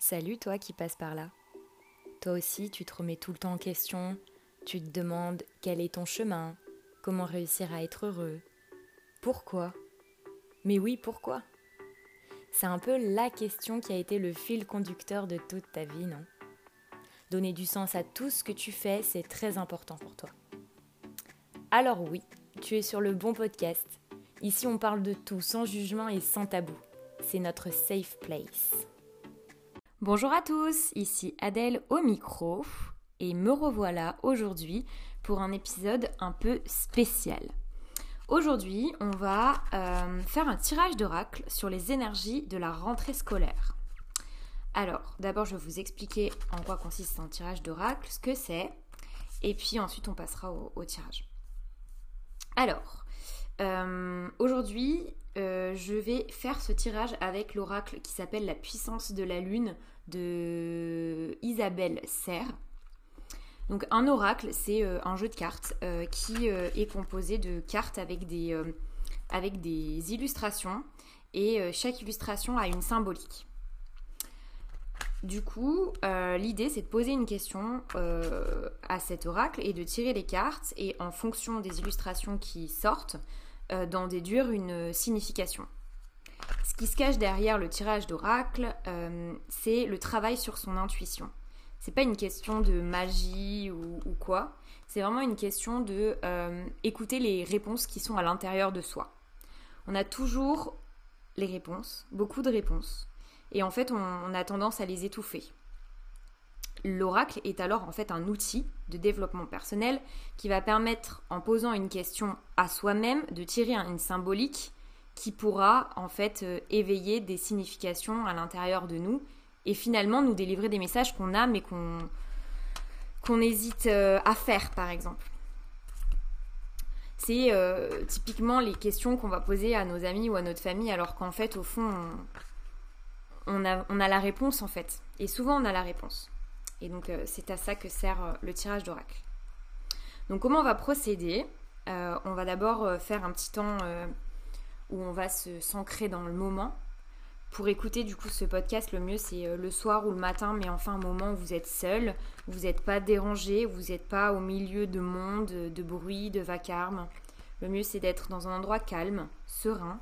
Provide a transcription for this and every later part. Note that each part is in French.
Salut toi qui passes par là. Toi aussi, tu te remets tout le temps en question, tu te demandes quel est ton chemin, comment réussir à être heureux, pourquoi? Mais oui, pourquoi? C'est un peu la question qui a été le fil conducteur de toute ta vie, non? Donner du sens à tout ce que tu fais, c'est très important pour toi. Alors oui, tu es sur le bon podcast. Ici, on parle de tout sans jugement et sans tabou. C'est notre safe place. Bonjour à tous, ici Adèle au micro et me revoilà aujourd'hui pour un épisode un peu spécial. Aujourd'hui, on va euh, faire un tirage d'oracle sur les énergies de la rentrée scolaire. Alors, d'abord, je vais vous expliquer en quoi consiste un tirage d'oracle, ce que c'est, et puis ensuite on passera au, tirage. Alors, euh, aujourd'hui, euh, je vais faire ce tirage avec l'oracle qui s'appelle La puissance de la lune de Isabelle Serre. Donc un oracle, c'est euh, un jeu de cartes euh, qui est composé de cartes avec des, avec des illustrations et chaque illustration a une symbolique. Du coup, l'idée c'est de poser une question à cet oracle et de tirer les cartes et en fonction des illustrations qui sortent, euh, d'en déduire une signification. Ce qui se cache derrière le tirage d'oracle, euh, c'est le travail sur son intuition. C'est pas une question de magie ou, quoi, c'est vraiment une question de euh, écouter les réponses qui sont à l'intérieur de soi. On a toujours les réponses, beaucoup de réponses, et en fait on a tendance à les étouffer. L'oracle est alors en fait un outil de développement personnel qui va permettre, en posant une question à soi-même, de tirer une symbolique qui pourra en fait euh, éveiller des significations à l'intérieur de nous et finalement nous délivrer des messages qu'on a mais qu'on hésite euh, à faire par exemple. C'est euh, typiquement les questions qu'on va poser à nos amis ou à notre famille alors qu'en fait au fond on a, on a la réponse en fait. Et souvent on a la réponse. Et donc euh, c'est à ça que sert euh, le tirage d'oracle. Donc comment on va procéder? Euh, On va d'abord faire un petit temps où on va se s'ancrer dans le moment. Pour écouter du coup ce podcast, le mieux c'est le soir ou le matin, mais enfin un moment où vous êtes seul, vous n'êtes pas dérangé, vous n'êtes pas au milieu de monde, de bruit, de vacarme. Le mieux c'est d'être dans un endroit calme, serein.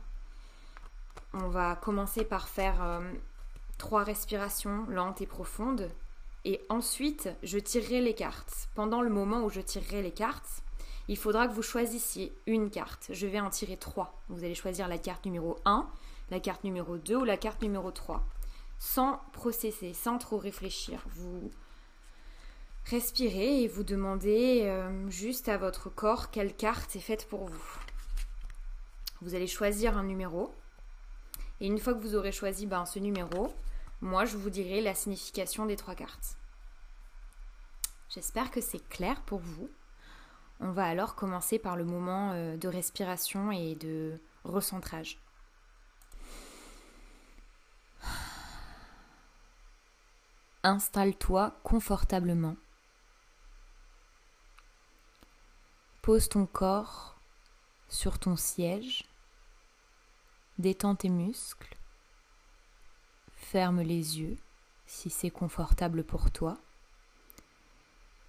On va commencer par faire trois respirations lentes et profondes et ensuite, je tirerai les cartes. Pendant le moment où je tirerai les cartes, il faudra que vous choisissiez une carte. Je vais en tirer trois. Vous allez choisir la carte numéro 1, la carte numéro 2 ou la carte numéro 3. Sans processer, sans trop réfléchir. Vous respirez et vous demandez euh, juste à votre corps quelle carte est faite pour vous. Vous allez choisir un numéro. Et une fois que vous aurez choisi ben, ce numéro, moi, je vous dirai la signification des trois cartes. J'espère que c'est clair pour vous. On va alors commencer par le moment euh, de respiration et de recentrage. Installe-toi confortablement. Pose ton corps sur ton siège. Détends tes muscles. Ferme les yeux si c'est confortable pour toi.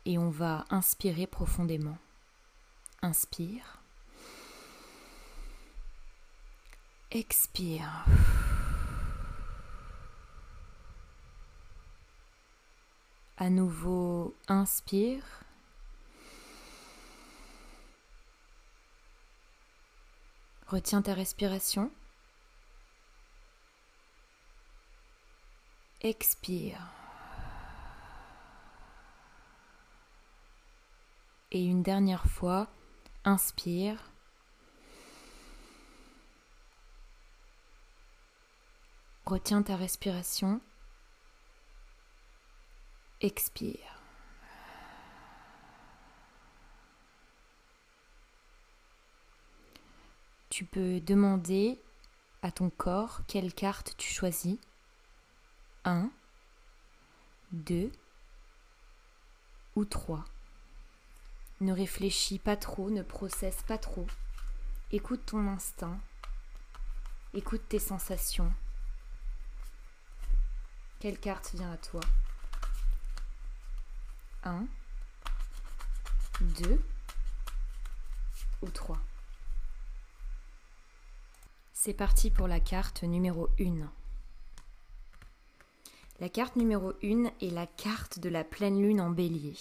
Et on va inspirer profondément. Inspire. Expire. À nouveau, inspire. Retiens ta respiration. Expire. Et une dernière fois, inspire. Retiens ta respiration. Expire. Tu peux demander à ton corps quelle carte tu choisis. 1, 2 ou 3. Ne réfléchis pas trop, ne processe pas trop. Écoute ton instinct. Écoute tes sensations. Quelle carte vient à toi? 1, 2 ou 3 C'est parti pour la carte numéro 1. La carte numéro 1 est la carte de la pleine lune en bélier.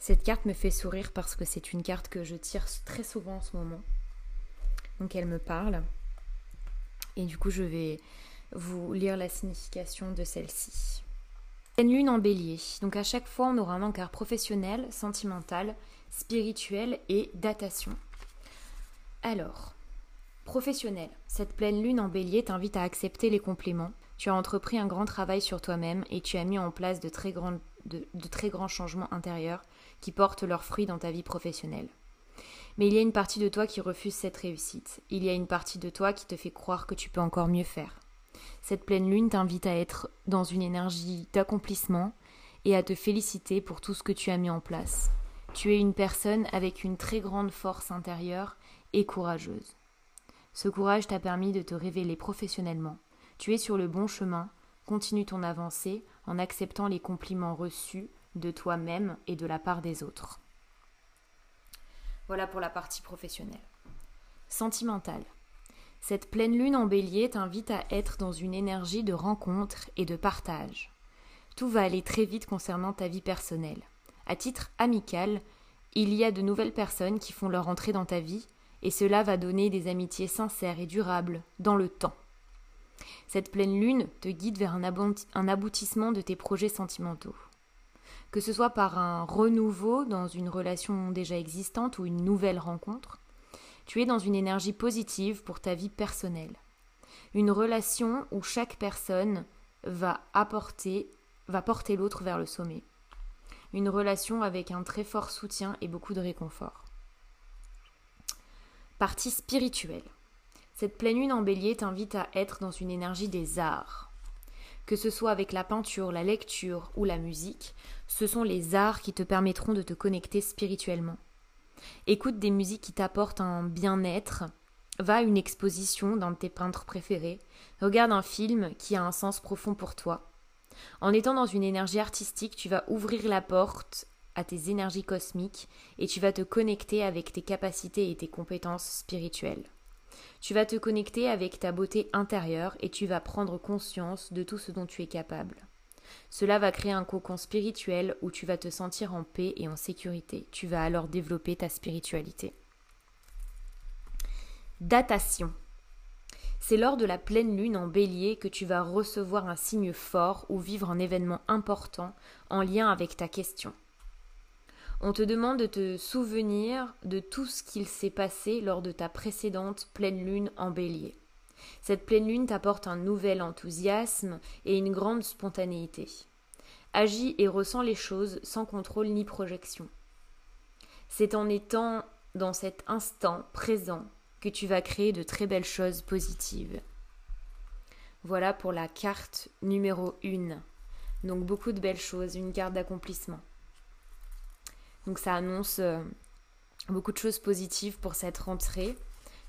Cette carte me fait sourire parce que c'est une carte que je tire très souvent en ce moment. Donc elle me parle. Et du coup, je vais vous lire la signification de celle-ci. Pleine lune en bélier. Donc à chaque fois, on aura un encart professionnel, sentimental, spirituel et datation. Alors, professionnel. Cette pleine lune en bélier t'invite à accepter les compléments. Tu as entrepris un grand travail sur toi-même et tu as mis en place de très, de, de très grands changements intérieurs qui portent leurs fruits dans ta vie professionnelle. Mais il y a une partie de toi qui refuse cette réussite. Il y a une partie de toi qui te fait croire que tu peux encore mieux faire. Cette pleine lune t'invite à être dans une énergie d'accomplissement et à te féliciter pour tout ce que tu as mis en place. Tu es une personne avec une très grande force intérieure et courageuse. Ce courage t'a permis de te révéler professionnellement. Tu es sur le bon chemin, continue ton avancée en acceptant les compliments reçus de toi-même et de la part des autres. Voilà pour la partie professionnelle. Sentimentale. Cette pleine lune en bélier t'invite à être dans une énergie de rencontre et de partage. Tout va aller très vite concernant ta vie personnelle. À titre amical, il y a de nouvelles personnes qui font leur entrée dans ta vie, et cela va donner des amitiés sincères et durables dans le temps. Cette pleine lune te guide vers un, aboutissement de tes projets sentimentaux que ce soit par un renouveau dans une relation déjà existante ou une nouvelle rencontre. Tu es dans une énergie positive pour ta vie personnelle. Une relation où chaque personne va apporter, va porter l'autre vers le sommet. Une relation avec un très fort soutien et beaucoup de réconfort. Partie spirituelle. Cette pleine lune en bélier t'invite à être dans une énergie des arts que ce soit avec la peinture, la lecture ou la musique, ce sont les arts qui te permettront de te connecter spirituellement. Écoute des musiques qui t'apportent un bien-être, va à une exposition d'un de tes peintres préférés, regarde un film qui a un sens profond pour toi. En étant dans une énergie artistique, tu vas ouvrir la porte à tes énergies cosmiques et tu vas te connecter avec tes capacités et tes compétences spirituelles. Tu vas te connecter avec ta beauté intérieure et tu vas prendre conscience de tout ce dont tu es capable. Cela va créer un cocon spirituel où tu vas te sentir en paix et en sécurité. Tu vas alors développer ta spiritualité. Datation. C'est lors de la pleine lune en bélier que tu vas recevoir un signe fort ou vivre un événement important en lien avec ta question. On te demande de te souvenir de tout ce qu'il s'est passé lors de ta précédente pleine lune en bélier. Cette pleine lune t'apporte un nouvel enthousiasme et une grande spontanéité. Agis et ressens les choses sans contrôle ni projection. C'est en étant dans cet instant présent que tu vas créer de très belles choses positives. Voilà pour la carte numéro 1. Donc beaucoup de belles choses, une carte d'accomplissement. Donc ça annonce euh, beaucoup de choses positives pour cette rentrée,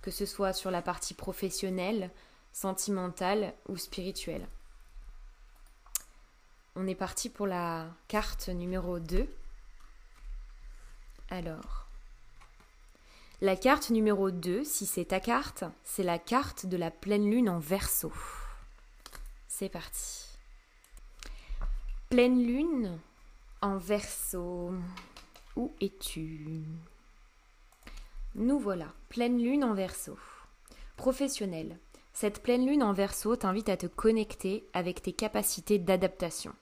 que ce soit sur la partie professionnelle, sentimentale ou spirituelle. On est parti pour la carte numéro 2. Alors, la carte numéro 2, si c'est ta carte, c'est la carte de la pleine lune en verso. C'est parti. Pleine lune en verso. Où es-tu? Nous voilà, pleine lune en verso. Professionnel. Cette pleine lune en verso t'invite à te connecter avec tes capacités d'adaptation.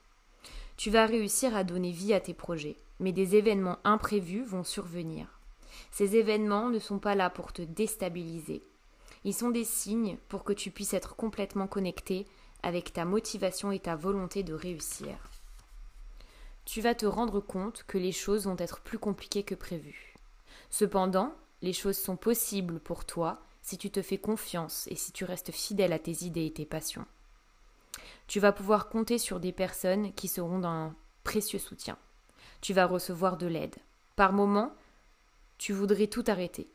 Tu vas réussir à donner vie à tes projets, mais des événements imprévus vont survenir. Ces événements ne sont pas là pour te déstabiliser. Ils sont des signes pour que tu puisses être complètement connecté avec ta motivation et ta volonté de réussir tu vas te rendre compte que les choses vont être plus compliquées que prévu. Cependant, les choses sont possibles pour toi si tu te fais confiance et si tu restes fidèle à tes idées et tes passions. Tu vas pouvoir compter sur des personnes qui seront d'un précieux soutien. Tu vas recevoir de l'aide. Par moments, tu voudrais tout arrêter.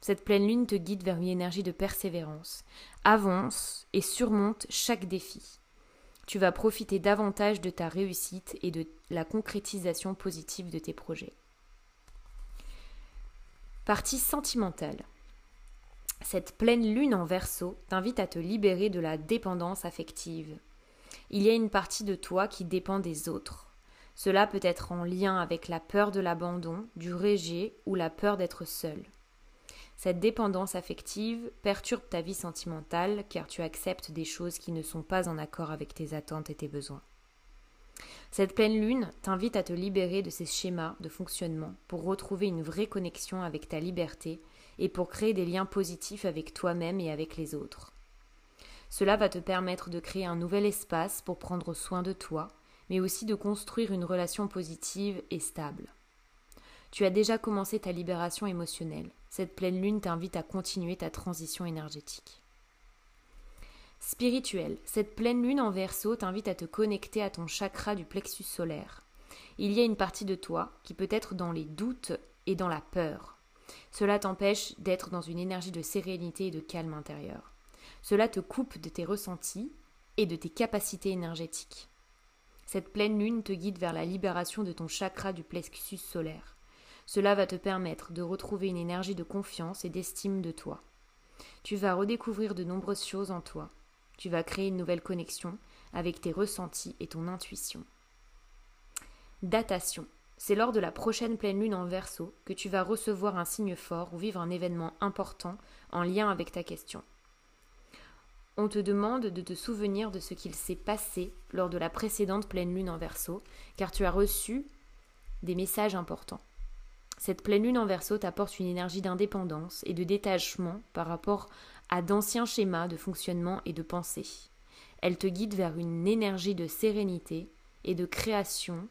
Cette pleine lune te guide vers une énergie de persévérance. Avance et surmonte chaque défi. Tu vas profiter davantage de ta réussite et de la concrétisation positive de tes projets. Partie sentimentale. Cette pleine lune en verso t'invite à te libérer de la dépendance affective. Il y a une partie de toi qui dépend des autres. Cela peut être en lien avec la peur de l'abandon, du rejet ou la peur d'être seul. Cette dépendance affective perturbe ta vie sentimentale car tu acceptes des choses qui ne sont pas en accord avec tes attentes et tes besoins. Cette pleine lune t'invite à te libérer de ces schémas de fonctionnement pour retrouver une vraie connexion avec ta liberté et pour créer des liens positifs avec toi-même et avec les autres. Cela va te permettre de créer un nouvel espace pour prendre soin de toi, mais aussi de construire une relation positive et stable. Tu as déjà commencé ta libération émotionnelle. Cette pleine lune t'invite à continuer ta transition énergétique. Spirituel, cette pleine lune en verso t'invite à te connecter à ton chakra du plexus solaire. Il y a une partie de toi qui peut être dans les doutes et dans la peur. Cela t'empêche d'être dans une énergie de sérénité et de calme intérieur. Cela te coupe de tes ressentis et de tes capacités énergétiques. Cette pleine lune te guide vers la libération de ton chakra du plexus solaire. Cela va te permettre de retrouver une énergie de confiance et d'estime de toi. Tu vas redécouvrir de nombreuses choses en toi. Tu vas créer une nouvelle connexion avec tes ressentis et ton intuition. Datation. C'est lors de la prochaine pleine lune en verso que tu vas recevoir un signe fort ou vivre un événement important en lien avec ta question. On te demande de te souvenir de ce qu'il s'est passé lors de la précédente pleine lune en verso, car tu as reçu des messages importants. Cette pleine lune en verso t'apporte une énergie d'indépendance et de détachement par rapport à d'anciens schémas de fonctionnement et de pensée. Elle te guide vers une énergie de sérénité et de création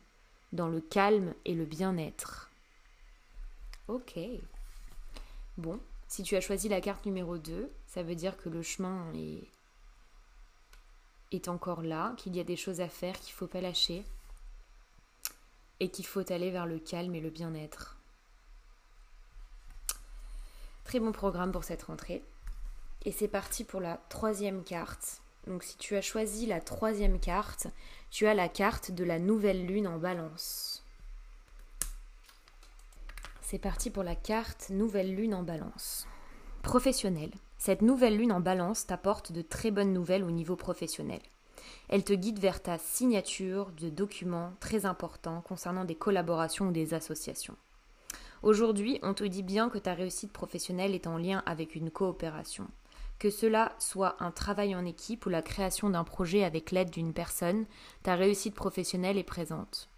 dans le calme et le bien-être. Ok. Bon, si tu as choisi la carte numéro 2, ça veut dire que le chemin est, est encore là, qu'il y a des choses à faire, qu'il ne faut pas lâcher et qu'il faut aller vers le calme et le bien-être. Très bon programme pour cette rentrée. Et c'est parti pour la troisième carte. Donc si tu as choisi la troisième carte, tu as la carte de la nouvelle lune en balance. C'est parti pour la carte nouvelle lune en balance. Professionnel. Cette nouvelle lune en balance t'apporte de très bonnes nouvelles au niveau professionnel. Elle te guide vers ta signature de documents très importants concernant des collaborations ou des associations. Aujourd'hui, on te dit bien que ta réussite professionnelle est en lien avec une coopération que cela soit un travail en équipe ou la création d'un projet avec l'aide d'une personne, ta réussite professionnelle est présente.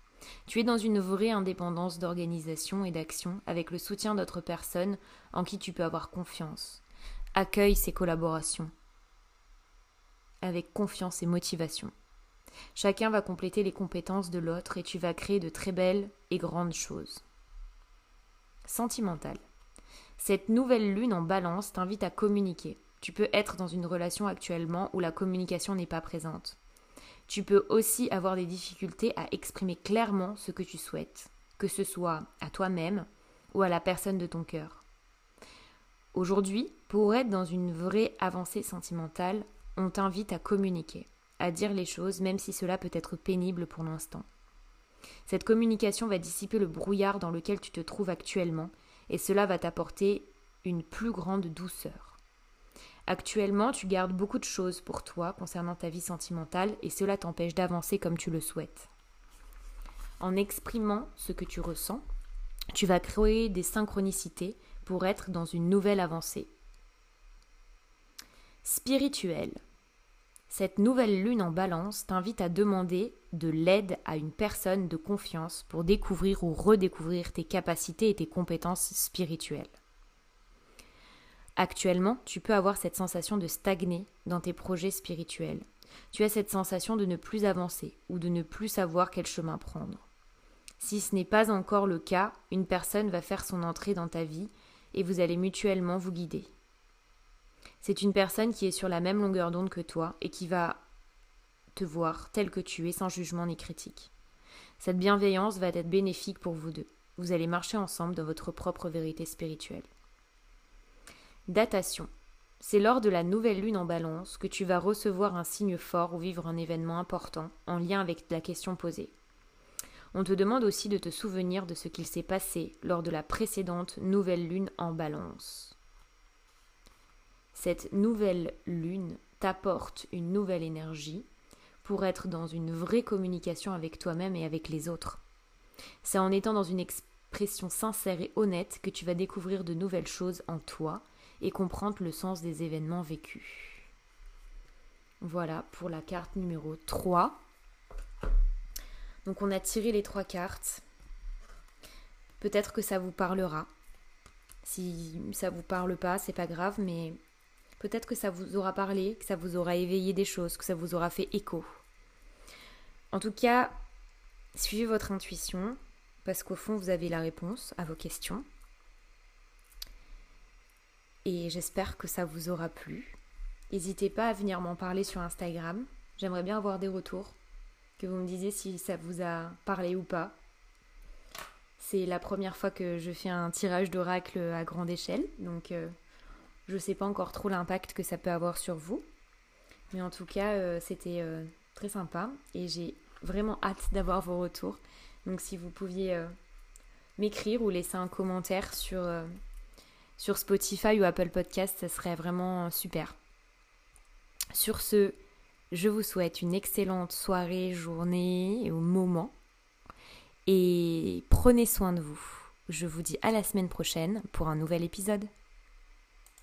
Tu es dans une vraie indépendance d'organisation et d'action avec le soutien d'autres personnes en qui tu peux avoir confiance. Accueille ces collaborations avec confiance et motivation. Chacun va compléter les compétences de l'autre et tu vas créer de très belles et grandes choses. Sentimental. Cette nouvelle lune en balance t'invite à communiquer, tu peux être dans une relation actuellement où la communication n'est pas présente. Tu peux aussi avoir des difficultés à exprimer clairement ce que tu souhaites, que ce soit à toi-même ou à la personne de ton cœur. Aujourd'hui, pour être dans une vraie avancée sentimentale, on t'invite à communiquer, à dire les choses même si cela peut être pénible pour l'instant. Cette communication va dissiper le brouillard dans lequel tu te trouves actuellement et cela va t'apporter une plus grande douceur. Actuellement, tu gardes beaucoup de choses pour toi concernant ta vie sentimentale et cela t'empêche d'avancer comme tu le souhaites. En exprimant ce que tu ressens, tu vas créer des synchronicités pour être dans une nouvelle avancée. Spirituel. Cette nouvelle lune en balance t'invite à demander de l'aide à une personne de confiance pour découvrir ou redécouvrir tes capacités et tes compétences spirituelles. Actuellement, tu peux avoir cette sensation de stagner dans tes projets spirituels. Tu as cette sensation de ne plus avancer ou de ne plus savoir quel chemin prendre. Si ce n'est pas encore le cas, une personne va faire son entrée dans ta vie et vous allez mutuellement vous guider. C'est une personne qui est sur la même longueur d'onde que toi et qui va te voir tel que tu es sans jugement ni critique. Cette bienveillance va être bénéfique pour vous deux. Vous allez marcher ensemble dans votre propre vérité spirituelle. Datation. C'est lors de la nouvelle lune en balance que tu vas recevoir un signe fort ou vivre un événement important en lien avec la question posée. On te demande aussi de te souvenir de ce qu'il s'est passé lors de la précédente nouvelle lune en balance. Cette nouvelle lune t'apporte une nouvelle énergie pour être dans une vraie communication avec toi-même et avec les autres. C'est en étant dans une expression sincère et honnête que tu vas découvrir de nouvelles choses en toi et comprendre le sens des événements vécus. Voilà pour la carte numéro 3. Donc on a tiré les trois cartes. Peut-être que ça vous parlera. Si ça vous parle pas, c'est pas grave, mais peut-être que ça vous aura parlé, que ça vous aura éveillé des choses, que ça vous aura fait écho. En tout cas, suivez votre intuition, parce qu'au fond, vous avez la réponse à vos questions. Et j'espère que ça vous aura plu. N'hésitez pas à venir m'en parler sur Instagram. J'aimerais bien avoir des retours, que vous me disiez si ça vous a parlé ou pas. C'est la première fois que je fais un tirage d'oracle à grande échelle, donc euh, je ne sais pas encore trop l'impact que ça peut avoir sur vous. Mais en tout cas, euh, c'était euh, très sympa et j'ai vraiment hâte d'avoir vos retours. Donc si vous pouviez m'écrire ou laisser un commentaire sur sur Spotify ou Apple Podcast, ça serait vraiment super. Sur ce, je vous souhaite une excellente soirée, journée ou moment. Et prenez soin de vous. Je vous dis à la semaine prochaine pour un nouvel épisode.